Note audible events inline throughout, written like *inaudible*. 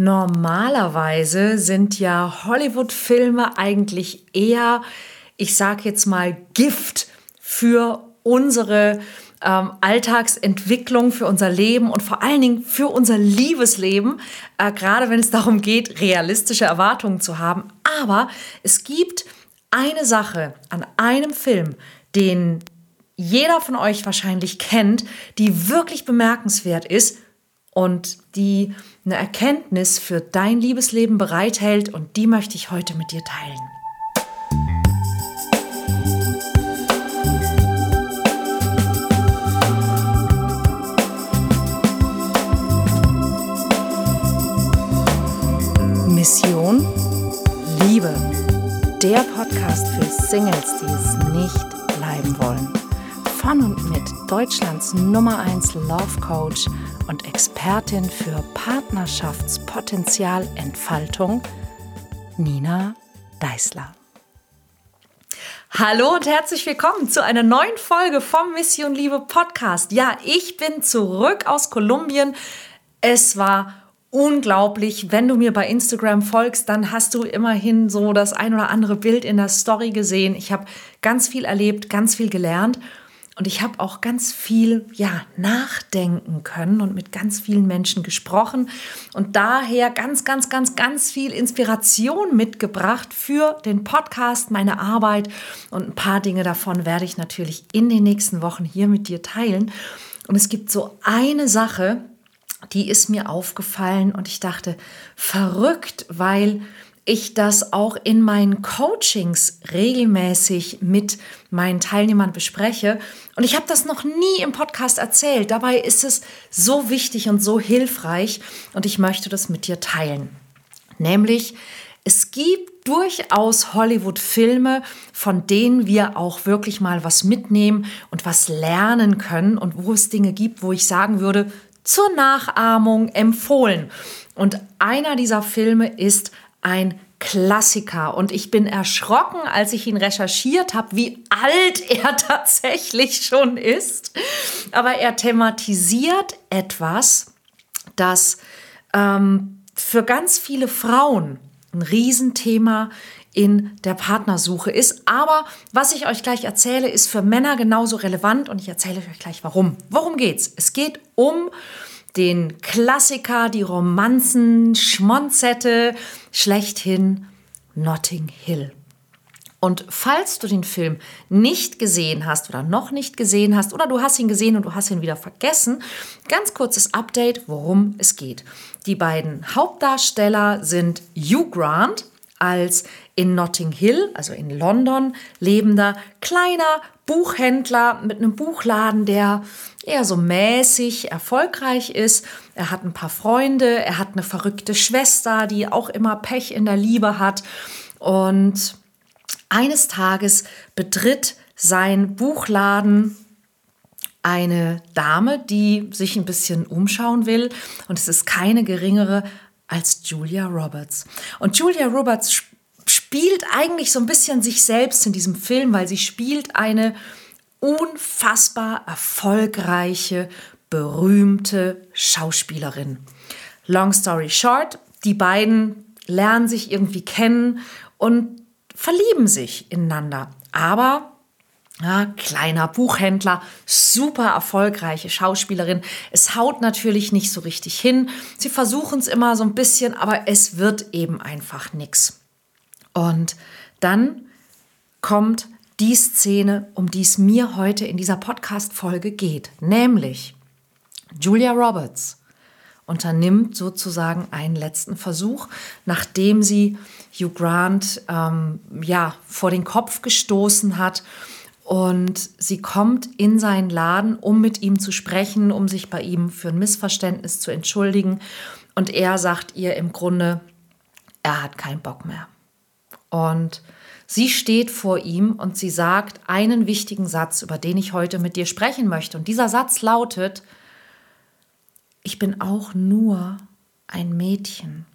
Normalerweise sind ja Hollywood-Filme eigentlich eher, ich sag jetzt mal, Gift für unsere ähm, Alltagsentwicklung, für unser Leben und vor allen Dingen für unser Liebesleben, äh, gerade wenn es darum geht, realistische Erwartungen zu haben. Aber es gibt eine Sache an einem Film, den jeder von euch wahrscheinlich kennt, die wirklich bemerkenswert ist und die eine Erkenntnis für dein Liebesleben bereithält und die möchte ich heute mit dir teilen. Mission Liebe. Der Podcast für Singles, die es nicht bleiben wollen. Von und mit Deutschlands Nummer 1 Love Coach und Expertin für Partnerschaftspotenzialentfaltung, Nina Deißler. Hallo und herzlich willkommen zu einer neuen Folge vom Mission Liebe Podcast. Ja, ich bin zurück aus Kolumbien. Es war unglaublich. Wenn du mir bei Instagram folgst, dann hast du immerhin so das ein oder andere Bild in der Story gesehen. Ich habe ganz viel erlebt, ganz viel gelernt und ich habe auch ganz viel ja nachdenken können und mit ganz vielen Menschen gesprochen und daher ganz ganz ganz ganz viel Inspiration mitgebracht für den Podcast, meine Arbeit und ein paar Dinge davon werde ich natürlich in den nächsten Wochen hier mit dir teilen. Und es gibt so eine Sache, die ist mir aufgefallen und ich dachte, verrückt, weil ich das auch in meinen Coachings regelmäßig mit meinen Teilnehmern bespreche. Und ich habe das noch nie im Podcast erzählt. Dabei ist es so wichtig und so hilfreich und ich möchte das mit dir teilen. Nämlich, es gibt durchaus Hollywood-Filme, von denen wir auch wirklich mal was mitnehmen und was lernen können und wo es Dinge gibt, wo ich sagen würde, zur Nachahmung empfohlen. Und einer dieser Filme ist ein Klassiker. Und ich bin erschrocken, als ich ihn recherchiert habe, wie alt *laughs* er tatsächlich schon ist. Aber er thematisiert etwas, das ähm, für ganz viele Frauen ein Riesenthema in der Partnersuche ist. Aber was ich euch gleich erzähle, ist für Männer genauso relevant und ich erzähle euch gleich warum. Worum geht's? Es geht um den Klassiker, die Romanzen, Schmonzette, schlechthin Notting Hill. Und falls du den Film nicht gesehen hast oder noch nicht gesehen hast oder du hast ihn gesehen und du hast ihn wieder vergessen, ganz kurzes Update, worum es geht. Die beiden Hauptdarsteller sind Hugh Grant als in Notting Hill, also in London, lebender kleiner Buchhändler mit einem Buchladen, der eher so mäßig erfolgreich ist. Er hat ein paar Freunde, er hat eine verrückte Schwester, die auch immer Pech in der Liebe hat. Und eines Tages betritt sein Buchladen eine Dame, die sich ein bisschen umschauen will. Und es ist keine geringere als Julia Roberts. Und Julia Roberts spielt eigentlich so ein bisschen sich selbst in diesem Film, weil sie spielt eine unfassbar erfolgreiche, berühmte Schauspielerin. Long story short, die beiden lernen sich irgendwie kennen und verlieben sich ineinander. Aber ja, kleiner Buchhändler, super erfolgreiche Schauspielerin. Es haut natürlich nicht so richtig hin. Sie versuchen es immer so ein bisschen, aber es wird eben einfach nichts. Und dann kommt die Szene, um die es mir heute in dieser Podcast-Folge geht, nämlich Julia Roberts unternimmt sozusagen einen letzten Versuch, nachdem sie Hugh Grant ähm, ja vor den Kopf gestoßen hat und sie kommt in seinen Laden, um mit ihm zu sprechen, um sich bei ihm für ein Missverständnis zu entschuldigen. Und er sagt ihr im Grunde, er hat keinen Bock mehr. Und sie steht vor ihm und sie sagt einen wichtigen Satz, über den ich heute mit dir sprechen möchte. Und dieser Satz lautet, ich bin auch nur ein Mädchen,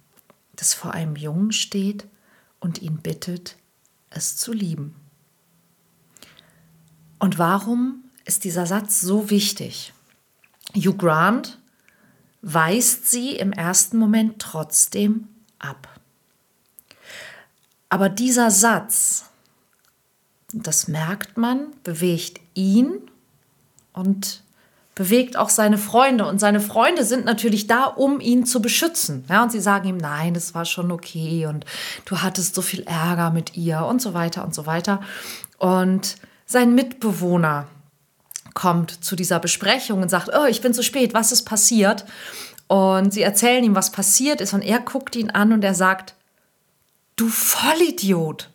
das vor einem Jungen steht und ihn bittet, es zu lieben. Und warum ist dieser Satz so wichtig? Hugh Grant weist sie im ersten Moment trotzdem ab. Aber dieser Satz, das merkt man, bewegt ihn und bewegt auch seine Freunde. Und seine Freunde sind natürlich da, um ihn zu beschützen. Ja, und sie sagen ihm, nein, das war schon okay und du hattest so viel Ärger mit ihr und so weiter und so weiter. Und sein Mitbewohner kommt zu dieser Besprechung und sagt, oh, ich bin zu spät, was ist passiert? Und sie erzählen ihm, was passiert ist und er guckt ihn an und er sagt, du Vollidiot.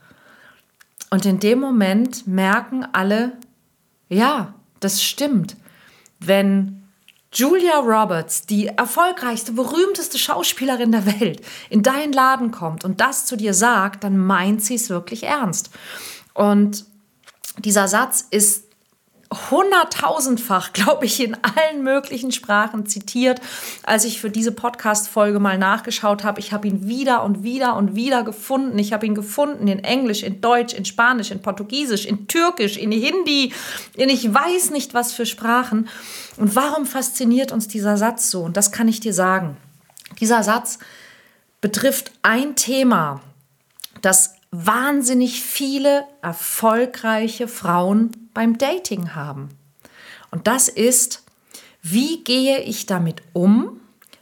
Und in dem Moment merken alle, ja, das stimmt. Wenn Julia Roberts, die erfolgreichste, berühmteste Schauspielerin der Welt, in deinen Laden kommt und das zu dir sagt, dann meint sie es wirklich ernst. Und dieser Satz ist hunderttausendfach, *laughs* glaube ich, in allen möglichen Sprachen zitiert. Als ich für diese Podcast-Folge mal nachgeschaut habe, ich habe ihn wieder und wieder und wieder gefunden. Ich habe ihn gefunden in Englisch, in Deutsch, in Spanisch, in Portugiesisch, in Türkisch, in Hindi, in ich weiß nicht was für Sprachen. Und warum fasziniert uns dieser Satz so? Und das kann ich dir sagen. Dieser Satz betrifft ein Thema, das wahnsinnig viele erfolgreiche Frauen beim Dating haben. Und das ist, wie gehe ich damit um,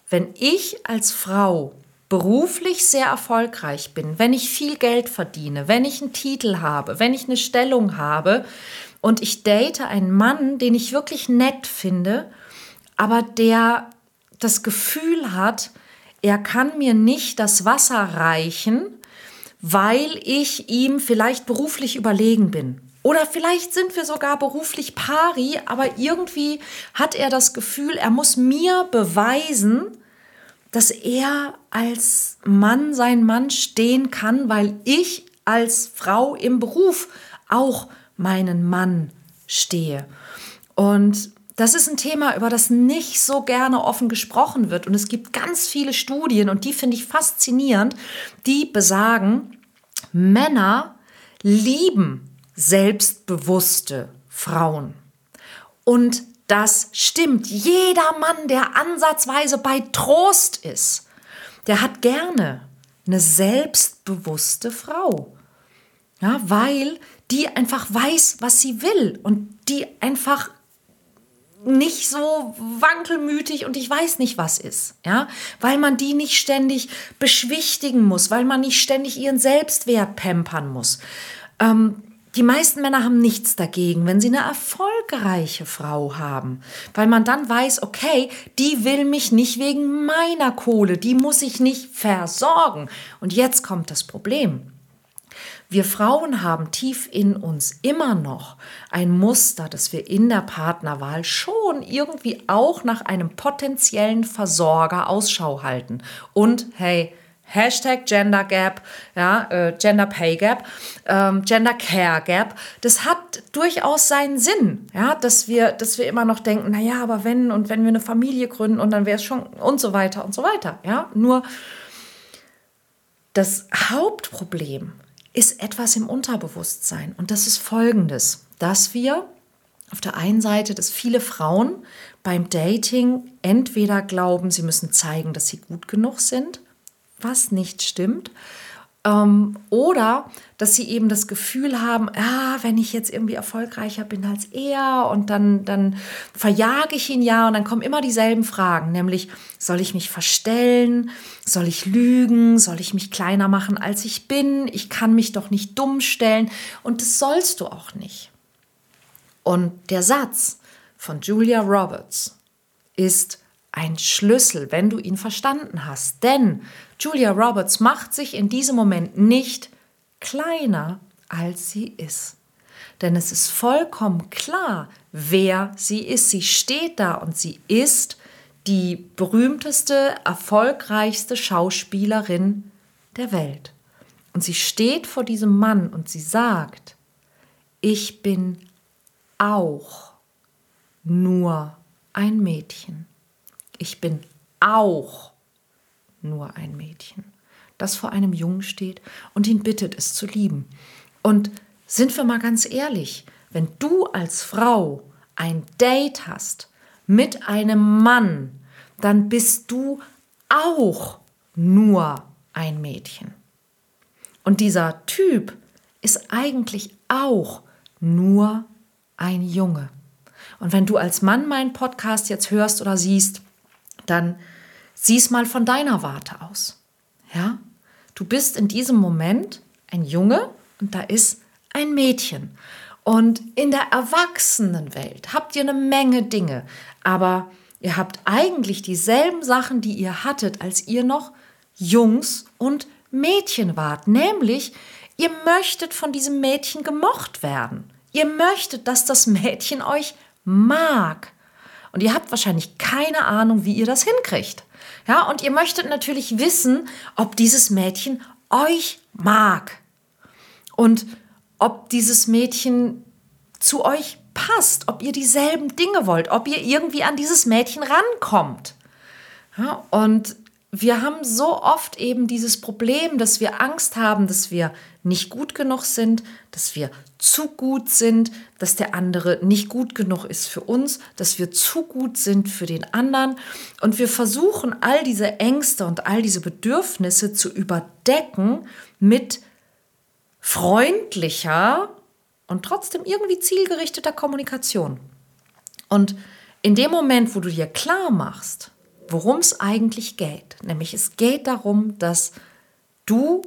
wenn ich als Frau beruflich sehr erfolgreich bin, wenn ich viel Geld verdiene, wenn ich einen Titel habe, wenn ich eine Stellung habe und ich date einen Mann, den ich wirklich nett finde, aber der das Gefühl hat, er kann mir nicht das Wasser reichen, weil ich ihm vielleicht beruflich überlegen bin. Oder vielleicht sind wir sogar beruflich pari, aber irgendwie hat er das Gefühl, er muss mir beweisen, dass er als Mann sein Mann stehen kann, weil ich als Frau im Beruf auch meinen Mann stehe. Und das ist ein Thema, über das nicht so gerne offen gesprochen wird. Und es gibt ganz viele Studien, und die finde ich faszinierend, die besagen, Männer lieben selbstbewusste Frauen. Und das stimmt. Jeder Mann, der ansatzweise bei Trost ist, der hat gerne eine selbstbewusste Frau. Ja, weil die einfach weiß, was sie will und die einfach nicht so wankelmütig und ich weiß nicht was ist, ja, weil man die nicht ständig beschwichtigen muss, weil man nicht ständig ihren Selbstwert pampern muss. Ähm, die meisten Männer haben nichts dagegen, wenn sie eine erfolgreiche Frau haben, weil man dann weiß, okay, die will mich nicht wegen meiner Kohle, die muss ich nicht versorgen. Und jetzt kommt das Problem. Wir Frauen haben tief in uns immer noch ein Muster, dass wir in der Partnerwahl schon irgendwie auch nach einem potenziellen Versorger Ausschau halten. Und hey, Hashtag Gender Gap, ja, äh, Gender Pay Gap, ähm, Gender Care Gap. Das hat durchaus seinen Sinn, ja, dass wir, dass wir immer noch denken, naja, aber wenn und wenn wir eine Familie gründen und dann wäre es schon und so weiter und so weiter, ja. Nur das Hauptproblem ist etwas im Unterbewusstsein. Und das ist folgendes, dass wir auf der einen Seite, dass viele Frauen beim Dating entweder glauben, sie müssen zeigen, dass sie gut genug sind, was nicht stimmt, ähm, oder dass sie eben das Gefühl haben, ah, wenn ich jetzt irgendwie erfolgreicher bin als er und dann, dann verjage ich ihn ja und dann kommen immer dieselben Fragen, nämlich soll ich mich verstellen, soll ich lügen, soll ich mich kleiner machen als ich bin, ich kann mich doch nicht dumm stellen. Und das sollst du auch nicht. Und der Satz von Julia Roberts ist ein Schlüssel, wenn du ihn verstanden hast. Denn Julia Roberts macht sich in diesem Moment nicht kleiner, als sie ist. Denn es ist vollkommen klar, wer sie ist. Sie steht da und sie ist die berühmteste, erfolgreichste Schauspielerin der Welt. Und sie steht vor diesem Mann und sie sagt, ich bin auch nur ein Mädchen. Ich bin auch nur ein Mädchen, das vor einem Jungen steht und ihn bittet, es zu lieben. Und sind wir mal ganz ehrlich, wenn du als Frau ein Date hast mit einem Mann, dann bist du auch nur ein Mädchen. Und dieser Typ ist eigentlich auch nur ein Junge. Und wenn du als Mann meinen Podcast jetzt hörst oder siehst, dann sieh's mal von deiner Warte aus. Ja? Du bist in diesem Moment ein Junge und da ist ein Mädchen. Und in der Erwachsenenwelt habt ihr eine Menge Dinge, aber ihr habt eigentlich dieselben Sachen, die ihr hattet, als ihr noch Jungs und Mädchen wart, nämlich ihr möchtet von diesem Mädchen gemocht werden. Ihr möchtet, dass das Mädchen euch mag. Und ihr habt wahrscheinlich keine Ahnung, wie ihr das hinkriegt. Ja, und ihr möchtet natürlich wissen, ob dieses Mädchen euch mag. Und ob dieses Mädchen zu euch passt, ob ihr dieselben Dinge wollt, ob ihr irgendwie an dieses Mädchen rankommt. Ja, und wir haben so oft eben dieses Problem, dass wir Angst haben, dass wir nicht gut genug sind, dass wir zu gut sind, dass der andere nicht gut genug ist für uns, dass wir zu gut sind für den anderen. Und wir versuchen all diese Ängste und all diese Bedürfnisse zu überdecken mit freundlicher und trotzdem irgendwie zielgerichteter Kommunikation. Und in dem Moment, wo du dir klar machst, worum es eigentlich geht. Nämlich es geht darum, dass du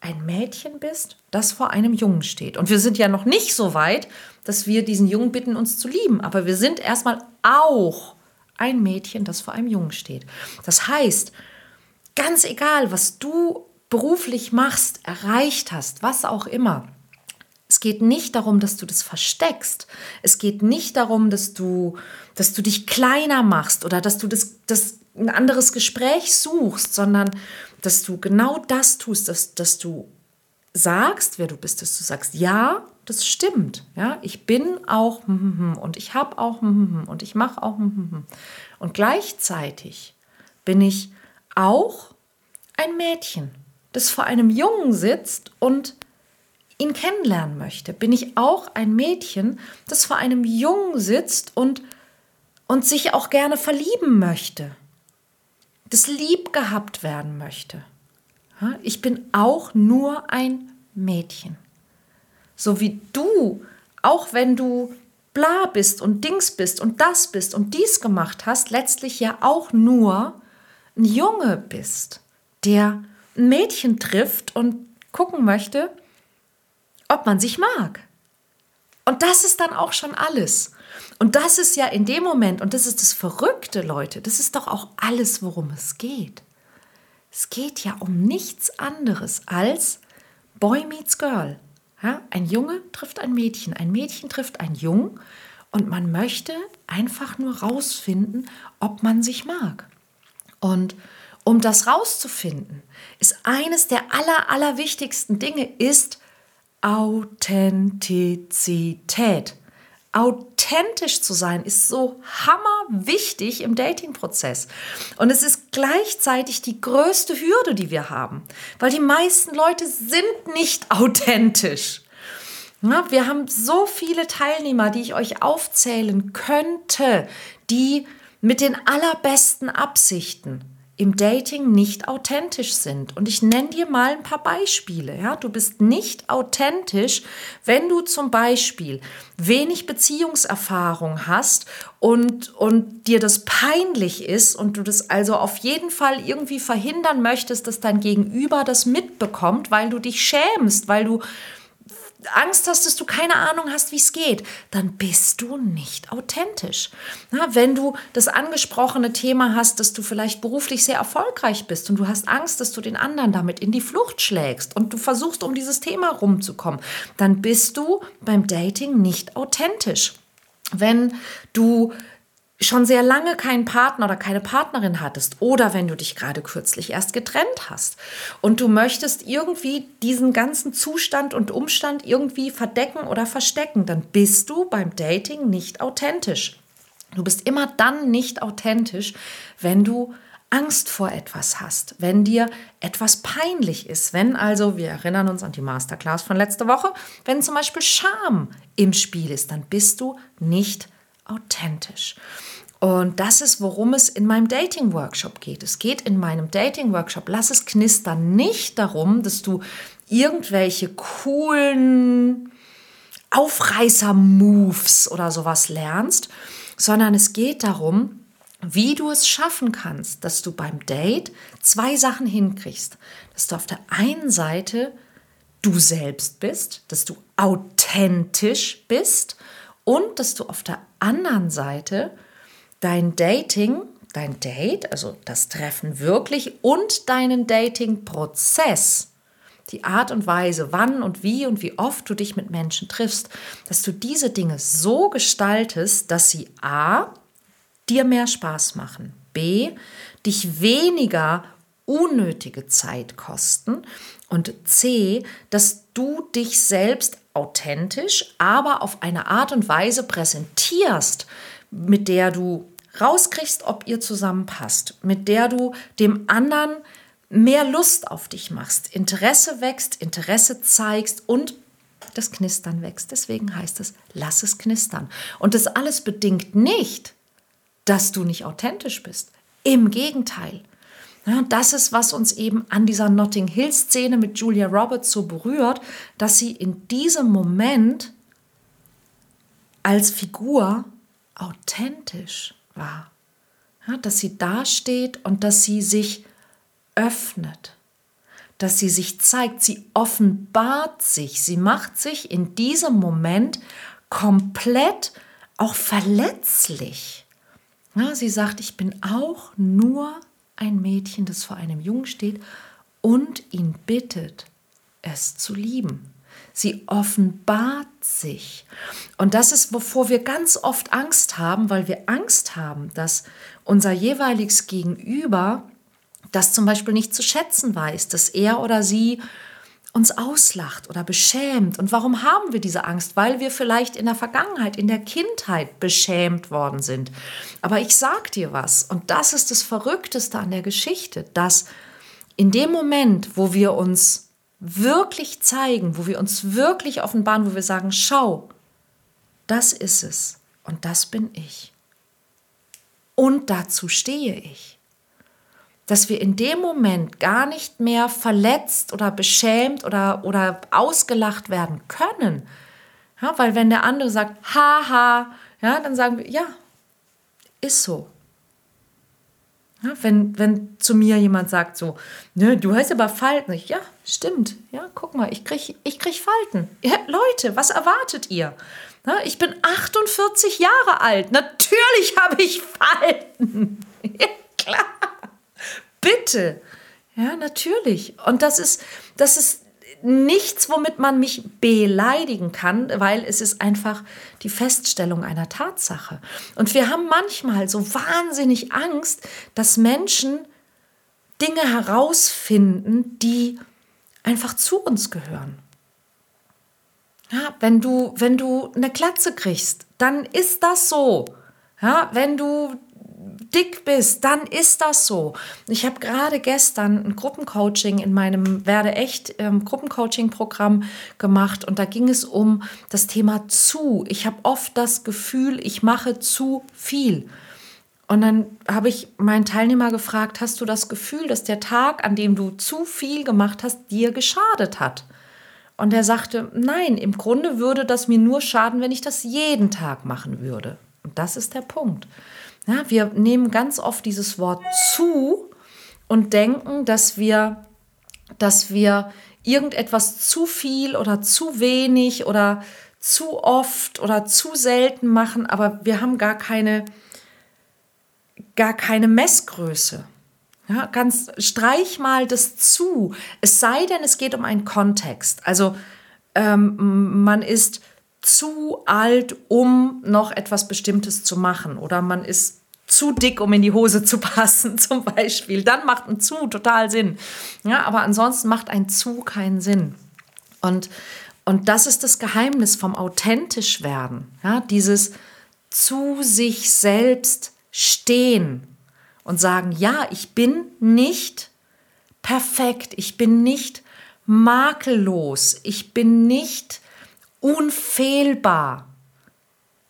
ein Mädchen bist, das vor einem Jungen steht. Und wir sind ja noch nicht so weit, dass wir diesen Jungen bitten, uns zu lieben. Aber wir sind erstmal auch ein Mädchen, das vor einem Jungen steht. Das heißt, ganz egal, was du beruflich machst, erreicht hast, was auch immer, es geht nicht darum, dass du das versteckst. Es geht nicht darum, dass du, dass du dich kleiner machst oder dass du das, das ein anderes Gespräch suchst, sondern dass du genau das tust, dass, dass du sagst, wer du bist, dass du sagst, ja, das stimmt. Ja, ich bin auch und ich habe auch und ich mache auch und gleichzeitig bin ich auch ein Mädchen, das vor einem Jungen sitzt und ihn kennenlernen möchte, bin ich auch ein Mädchen, das vor einem Jungen sitzt und, und sich auch gerne verlieben möchte, das lieb gehabt werden möchte. Ich bin auch nur ein Mädchen. So wie du, auch wenn du bla bist und Dings bist und das bist und dies gemacht hast, letztlich ja auch nur ein Junge bist, der ein Mädchen trifft und gucken möchte, ob man sich mag. Und das ist dann auch schon alles. Und das ist ja in dem Moment, und das ist das Verrückte, Leute, das ist doch auch alles, worum es geht. Es geht ja um nichts anderes als Boy meets Girl. Ja, ein Junge trifft ein Mädchen, ein Mädchen trifft einen Jungen und man möchte einfach nur rausfinden, ob man sich mag. Und um das rauszufinden, ist eines der aller, aller wichtigsten Dinge, ist Authentizität. Authentisch zu sein ist so hammerwichtig im Dating-Prozess. Und es ist gleichzeitig die größte Hürde, die wir haben, weil die meisten Leute sind nicht *laughs* authentisch. wir haben so viele Teilnehmer, die ich euch aufzählen könnte, die mit den allerbesten Absichten im Dating nicht authentisch sind. Und ich nenne dir mal ein paar Beispiele. Ja? Du bist nicht authentisch, wenn du zum Beispiel wenig Beziehungserfahrung hast und, und dir das peinlich ist und du das also auf jeden Fall irgendwie verhindern möchtest, dass dein Gegenüber das mitbekommt, weil du dich schämst, weil du Angst hast, dass du keine Ahnung hast, wie es geht, dann bist du nicht authentisch. Na, wenn du das angesprochene Thema hast, dass du vielleicht beruflich sehr erfolgreich bist und du hast Angst, dass du den anderen damit in die Flucht schlägst und du versuchst, um dieses Thema rumzukommen, dann bist du beim Dating nicht authentisch. Wenn du schon sehr lange keinen Partner oder keine Partnerin hattest oder wenn du dich gerade kürzlich erst getrennt hast und du möchtest irgendwie diesen ganzen Zustand und Umstand irgendwie verdecken oder verstecken, dann bist du beim Dating nicht authentisch. Du bist immer dann nicht authentisch, wenn du Angst vor etwas hast, wenn dir etwas peinlich ist, wenn also, wir erinnern uns an die Masterclass von letzter Woche, wenn zum Beispiel Scham im Spiel ist, dann bist du nicht authentisch. Und das ist, worum es in meinem Dating-Workshop geht. Es geht in meinem Dating-Workshop, lass es knistern, nicht darum, dass du irgendwelche coolen Aufreißer-Moves oder sowas lernst, sondern es geht darum, wie du es schaffen kannst, dass du beim Date zwei Sachen hinkriegst. Dass du auf der einen Seite du selbst bist, dass du authentisch bist und dass du auf der anderen Seite dein Dating, dein Date, also das Treffen wirklich und deinen Dating-Prozess, die Art und Weise, wann und wie und wie oft du dich mit Menschen triffst, dass du diese Dinge so gestaltest, dass sie a. dir mehr Spaß machen, b. dich weniger unnötige Zeit kosten und c. dass du dich selbst authentisch, aber auf eine Art und Weise präsentierst, mit der du rauskriegst, ob ihr zusammenpasst, mit der du dem anderen mehr Lust auf dich machst, Interesse wächst, Interesse zeigst und das Knistern wächst. Deswegen heißt es, lass es knistern. Und das alles bedingt nicht, dass du nicht authentisch bist. Im Gegenteil. Ja, das ist, was uns eben an dieser Notting Hill-Szene mit Julia Roberts so berührt, dass sie in diesem Moment als Figur authentisch war. Ja, dass sie dasteht und dass sie sich öffnet, dass sie sich zeigt, sie offenbart sich, sie macht sich in diesem Moment komplett auch verletzlich. Ja, sie sagt, ich bin auch nur ein Mädchen, das vor einem Jungen steht und ihn bittet, es zu lieben. Sie offenbart sich. Und das ist, wovor wir ganz oft Angst haben, weil wir Angst haben, dass unser jeweiliges Gegenüber das zum Beispiel nicht zu schätzen weiß, dass er oder sie uns auslacht oder beschämt. Und warum haben wir diese Angst? Weil wir vielleicht in der Vergangenheit, in der Kindheit beschämt worden sind. Aber ich sag dir was, und das ist das Verrückteste an der Geschichte, dass in dem Moment, wo wir uns wirklich zeigen, wo wir uns wirklich offenbaren, wo wir sagen, schau, das ist es und das bin ich. Und dazu stehe ich dass wir in dem Moment gar nicht mehr verletzt oder beschämt oder, oder ausgelacht werden können. Ja, weil wenn der andere sagt, haha, ja, dann sagen wir, ja, ist so. Ja, wenn, wenn zu mir jemand sagt so, ne, du hast aber Falten. Ich, ja, stimmt. Ja, guck mal, ich krieg, ich krieg Falten. Ja, Leute, was erwartet ihr? Ja, ich bin 48 Jahre alt. Natürlich habe ich Falten. *laughs* Ja, klar. Bitte. Ja, natürlich. Und das ist, das ist nichts, womit man mich beleidigen kann, weil es ist einfach die Feststellung einer Tatsache. Und wir haben manchmal so wahnsinnig Angst, dass Menschen Dinge herausfinden, die einfach zu uns gehören. Ja, wenn du, wenn du eine Klatze kriegst, dann ist das so. Ja, wenn du dick bist, dann ist das so. Ich habe gerade gestern ein Gruppencoaching in meinem Werde echt ähm, Gruppencoaching-Programm gemacht und da ging es um das Thema zu. Ich habe oft das Gefühl, ich mache zu viel. Und dann habe ich meinen Teilnehmer gefragt, hast du das Gefühl, dass der Tag, an dem du zu viel gemacht hast, dir geschadet hat? Und er sagte, nein, im Grunde würde das mir nur schaden, wenn ich das jeden Tag machen würde. Und das ist der Punkt. Ja, wir nehmen ganz oft dieses Wort zu und denken, dass wir, dass wir irgendetwas zu viel oder zu wenig oder zu oft oder zu selten machen, aber wir haben gar keine, gar keine Messgröße. Ja, ganz streich mal das zu. Es sei denn, es geht um einen Kontext. Also ähm, man ist zu alt, um noch etwas Bestimmtes zu machen. Oder man ist zu dick, um in die Hose zu passen, *laughs* zum Beispiel. Dann macht ein zu total Sinn. Ja, aber ansonsten macht ein zu keinen Sinn. Und, und das ist das Geheimnis vom authentisch werden. Ja, dieses zu sich selbst stehen und sagen, ja, ich bin nicht perfekt, ich bin nicht makellos, ich bin nicht unfehlbar,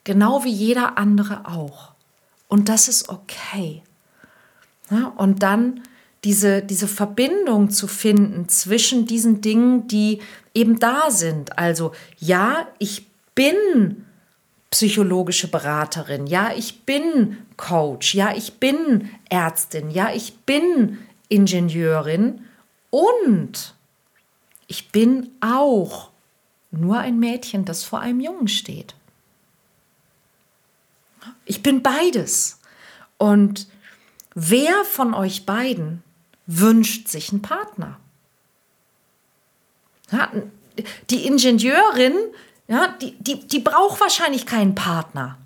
genau wie jeder andere auch. Und das ist okay. Ja, und dann diese, diese Verbindung zu finden zwischen diesen Dingen, die eben da sind. Also ja, ich bin psychologische Beraterin, ja, ich bin Coach, ja, ich bin Ärztin, ja, ich bin Ingenieurin und ich bin auch nur ein Mädchen, das vor einem Jungen steht. Ich bin beides. Und wer von euch beiden wünscht sich einen Partner? Ja, die Ingenieurin, ja, die, die, die braucht wahrscheinlich keinen Partner.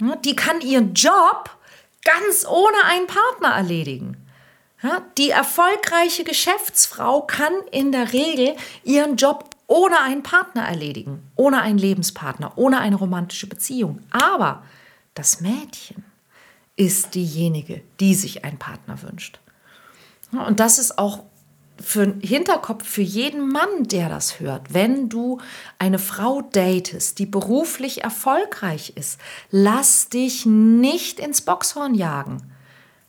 Ja, die kann ihren Job ganz ohne einen Partner erledigen. Ja, die erfolgreiche Geschäftsfrau kann in der Regel ihren Job ohne einen Partner erledigen, ohne einen Lebenspartner, ohne eine romantische Beziehung. Aber das Mädchen ist diejenige, die sich einen Partner wünscht. Und das ist auch für einen Hinterkopf für jeden Mann, der das hört. Wenn du eine Frau datest, die beruflich erfolgreich ist, lass dich nicht ins Boxhorn jagen.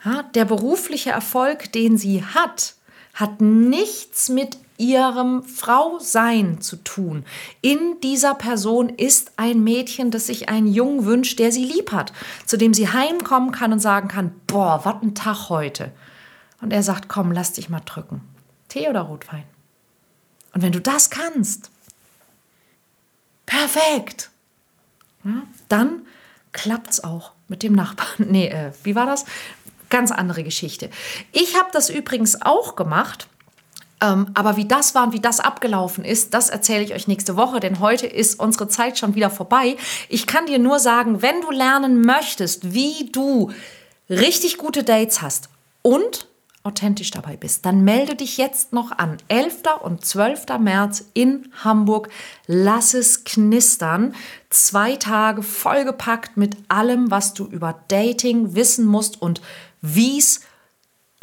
Ja, der berufliche Erfolg, den sie hat, hat nichts mit ihrem Frausein zu tun. In dieser Person ist ein Mädchen, das sich einen Jungen wünscht, der sie lieb hat, zu dem sie heimkommen kann und sagen kann, boah, was ein Tag heute. Und er sagt, komm, lass dich mal drücken. Tee oder Rotwein? Und wenn du das kannst, perfekt, dann es auch mit dem Nachbarn. *laughs* Nee, äh, wie war das? Ganz andere Geschichte. Ich habe das übrigens auch gemacht. Ähm, aber wie das war und wie das abgelaufen ist, das erzähle ich euch nächste Woche, denn heute ist unsere Zeit schon wieder vorbei. Ich kann dir nur sagen, wenn du lernen möchtest, wie du richtig gute Dates hast und authentisch dabei bist, dann melde dich jetzt noch an. 11. und 12. März in Hamburg. Lass es knistern. Zwei Tage vollgepackt mit allem, was du über Dating wissen musst und wie es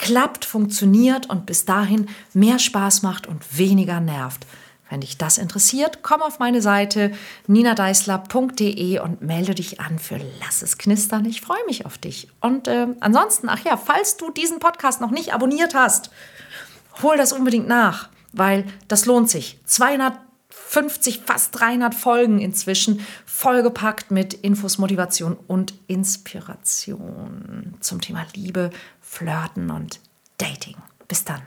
klappt, funktioniert und bis dahin mehr Spaß macht und weniger nervt. Wenn dich das interessiert, komm auf meine Seite ninadeisler.de und melde dich an für Lass es knistern. Ich freue mich auf dich. Und äh, ansonsten, ach ja, falls du diesen Podcast noch nicht abonniert hast, hol das unbedingt nach, weil das lohnt sich. 250, fast 300 Folgen inzwischen, vollgepackt mit Infos, Motivation und Inspiration zum Thema Liebe, Flirten und Dating. Bis dann.